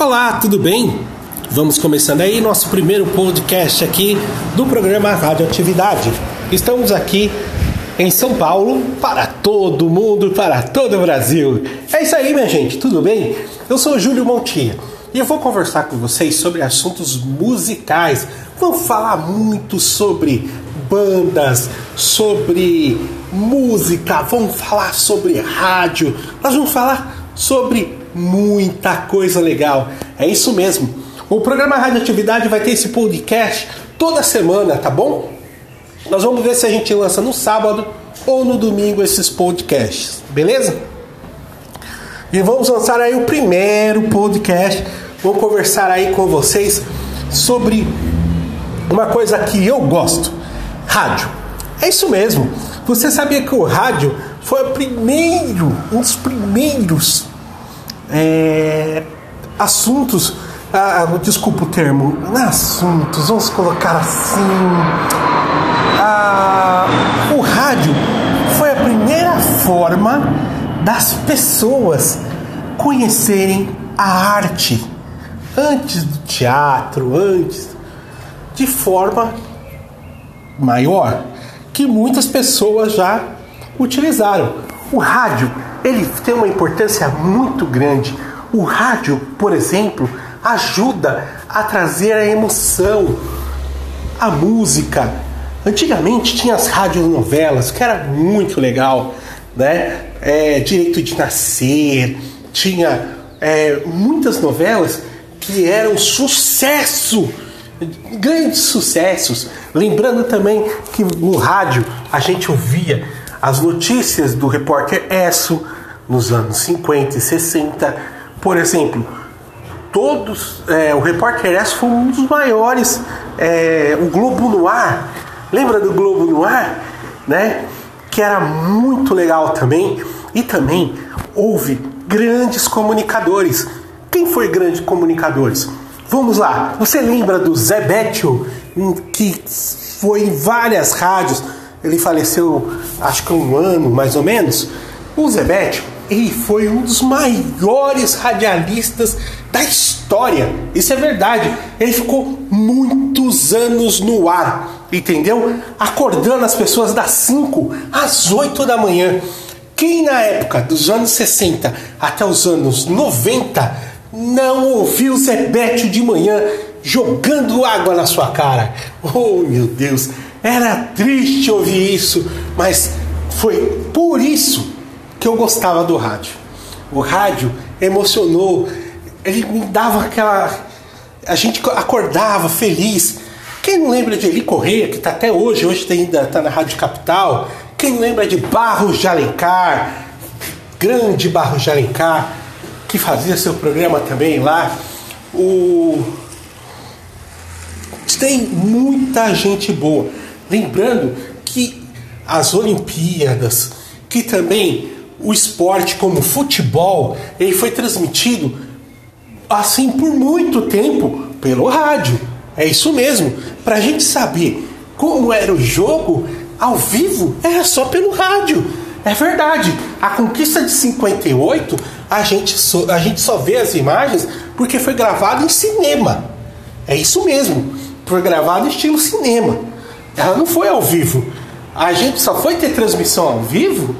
Olá, tudo bem? Vamos começando aí nosso primeiro podcast aqui do programa Radioatividade. Estamos aqui em São Paulo para todo mundo, para todo o Brasil. É isso aí, minha gente, tudo bem? Eu sou Júlio Montia e eu vou conversar com vocês sobre assuntos musicais. Vamos falar muito sobre bandas, sobre música, vamos falar sobre rádio, nós vamos falar sobre muita coisa legal. É isso mesmo. O programa Radioatividade vai ter esse podcast toda semana, tá bom? Nós vamos ver se a gente lança no sábado ou no domingo esses podcasts, beleza? E vamos lançar aí o primeiro podcast. Vou conversar aí com vocês sobre uma coisa que eu gosto: rádio. É isso mesmo. Você sabia que o rádio foi o primeiro, um dos primeiros é, assuntos, ah, ah, desculpa o termo, é assuntos, vamos colocar assim. Ah, o rádio foi a primeira forma das pessoas conhecerem a arte antes do teatro, antes de forma maior que muitas pessoas já utilizaram. O rádio ele tem uma importância muito grande. O rádio, por exemplo, ajuda a trazer a emoção, a música. Antigamente tinha as radionovelas, que era muito legal, né? É, Direito de Nascer, tinha é, muitas novelas que eram sucesso, grandes sucessos. Lembrando também que no rádio a gente ouvia as notícias do repórter Esso nos anos 50 e 60. Por exemplo, todos. É, o repórter Esso foi um dos maiores. É, o Globo no Ar. Lembra do Globo no Ar? Né? Que era muito legal também. E também houve grandes comunicadores. Quem foi grande comunicadores? Vamos lá. Você lembra do Zé Bétio, que foi em várias rádios? Ele faleceu, acho que um ano mais ou menos. O Zebete, ele foi um dos maiores radialistas da história. Isso é verdade. Ele ficou muitos anos no ar, entendeu? Acordando as pessoas das 5 às 8 da manhã. Quem na época dos anos 60 até os anos 90 não ouviu Zebete de manhã jogando água na sua cara? Oh meu Deus! Era triste ouvir isso, mas foi por isso que eu gostava do rádio. O rádio emocionou, ele me dava aquela. A gente acordava feliz. Quem não lembra de Eli Correia, que está até hoje, hoje ainda está na Rádio Capital? Quem lembra de Barros de Alencar, grande Barros de Alencar, que fazia seu programa também lá? O... Tem muita gente boa. Lembrando que as Olimpíadas, que também o esporte como futebol, ele foi transmitido assim por muito tempo pelo rádio. É isso mesmo. Para a gente saber como era o jogo ao vivo, era só pelo rádio. É verdade. A conquista de 58, a gente, só, a gente só vê as imagens porque foi gravado em cinema. É isso mesmo. Foi gravado em estilo cinema. Ela não foi ao vivo. A gente só foi ter transmissão ao vivo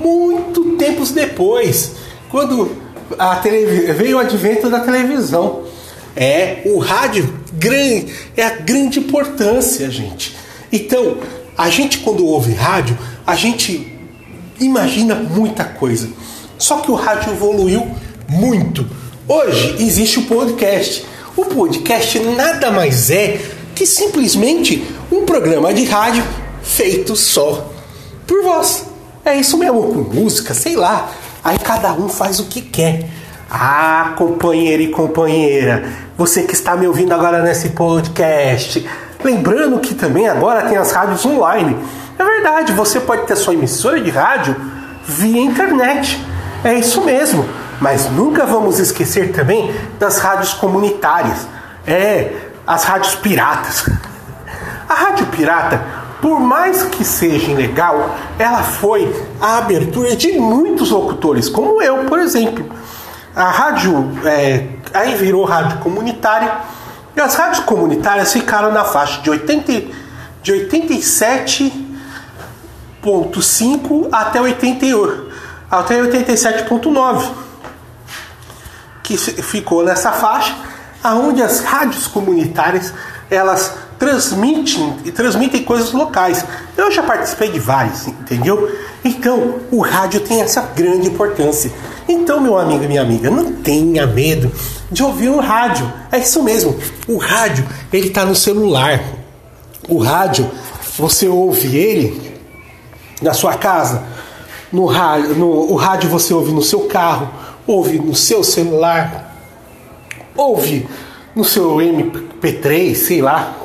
muito tempos depois, quando a veio o advento da televisão. É, o rádio grande, é a grande importância, gente. Então, a gente quando ouve rádio, a gente imagina muita coisa. Só que o rádio evoluiu muito. Hoje existe o podcast. O podcast nada mais é que simplesmente um programa de rádio feito só por vós. É isso mesmo, com música, sei lá. Aí cada um faz o que quer. Ah, companheiro e companheira, você que está me ouvindo agora nesse podcast, lembrando que também agora tem as rádios online. É verdade, você pode ter sua emissora de rádio via internet. É isso mesmo. Mas nunca vamos esquecer também das rádios comunitárias. É, as rádios piratas. A rádio pirata, por mais que seja ilegal, ela foi a abertura de muitos locutores, como eu, por exemplo. a rádio é, aí virou rádio comunitária e as rádios comunitárias ficaram na faixa de, 80, de 87,5 até 88, até 87,9 que ficou nessa faixa, aonde as rádios comunitárias elas transmitem e transmitem coisas locais. Eu já participei de várias, entendeu? Então o rádio tem essa grande importância. Então, meu amigo e minha amiga, não tenha medo de ouvir um rádio. É isso mesmo. O rádio, ele está no celular. O rádio, você ouve ele na sua casa. No rádio, no, o rádio você ouve no seu carro, ouve no seu celular, ouve no seu MP3, sei lá.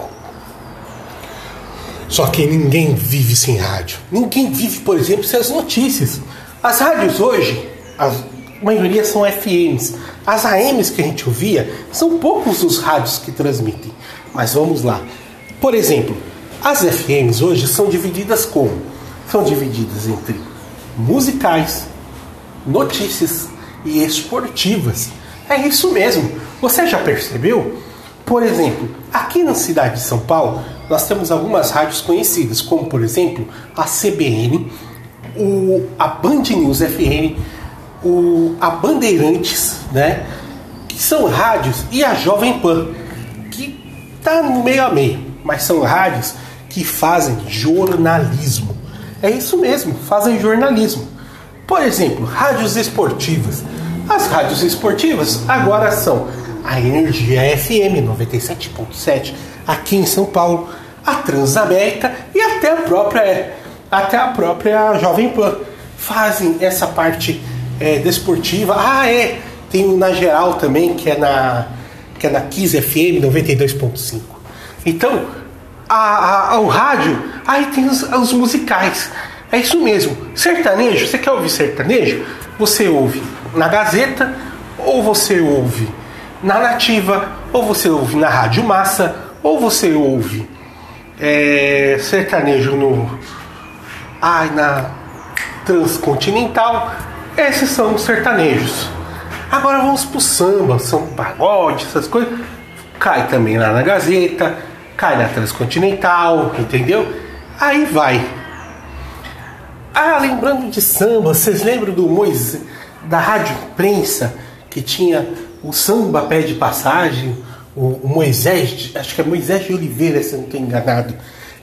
Só que ninguém vive sem rádio. Ninguém vive, por exemplo, sem as notícias. As rádios hoje, a maioria são FMs. As AMs que a gente ouvia, são poucos os rádios que transmitem. Mas vamos lá. Por exemplo, as FMs hoje são divididas como? São divididas entre musicais, notícias e esportivas. É isso mesmo. Você já percebeu? Por exemplo, aqui na cidade de São Paulo, nós temos algumas rádios conhecidas, como por exemplo a CBN, o, a Band News FM, o, a Bandeirantes, né? Que são rádios, e a Jovem Pan, que tá no meio a meio, mas são rádios que fazem jornalismo. É isso mesmo, fazem jornalismo. Por exemplo, rádios esportivas. As rádios esportivas agora são a Energia FM 97.7 aqui em São Paulo, a Transamérica e até a própria até a própria Jovem Pan fazem essa parte é, desportiva. Ah, é, tem na geral também que é na que é na Kiss FM 92.5. Então, a, a, o rádio, aí tem os, os musicais. É isso mesmo. Sertanejo, você quer ouvir sertanejo? Você ouve na Gazeta, ou você ouve na Nativa, ou você ouve na Rádio Massa, ou você ouve é, sertanejo no. Ai, na Transcontinental. Esses são os sertanejos. Agora vamos pro samba, são pagode, essas coisas. Cai também lá na Gazeta, cai na Transcontinental, entendeu? Aí vai. Ah, lembrando de samba, vocês lembram do Moisés, da Rádio Imprensa, que tinha o samba pé de passagem, o, o Moisés, acho que é Moisés de Oliveira, se eu não estou enganado.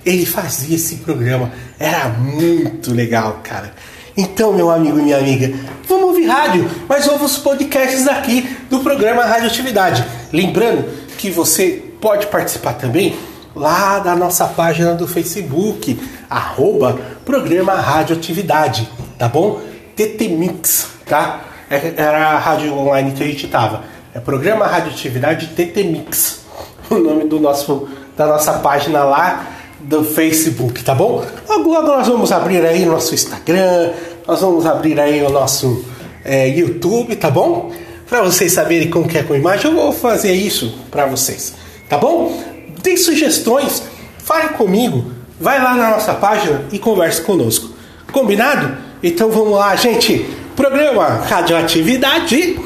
Ele fazia esse programa, era muito legal, cara. Então, meu amigo e minha amiga, vamos ouvir rádio, mas ouve os podcasts aqui do programa Radioatividade. Lembrando que você pode participar também lá da nossa página do Facebook, arroba programa Radioatividade, tá bom? TT Mix, tá? É, era a rádio online que a gente tava. É programa Radioatividade TT Mix, o nome do nosso, da nossa página lá do Facebook, tá bom? Logo, nós vamos abrir aí o nosso Instagram, nós vamos abrir aí o nosso é, YouTube, tá bom? Para vocês saberem como que é com imagem, eu vou fazer isso para vocês, tá bom? Tem sugestões, fale comigo, vai lá na nossa página e converse conosco. Combinado? Então vamos lá, gente. Programa Radioatividade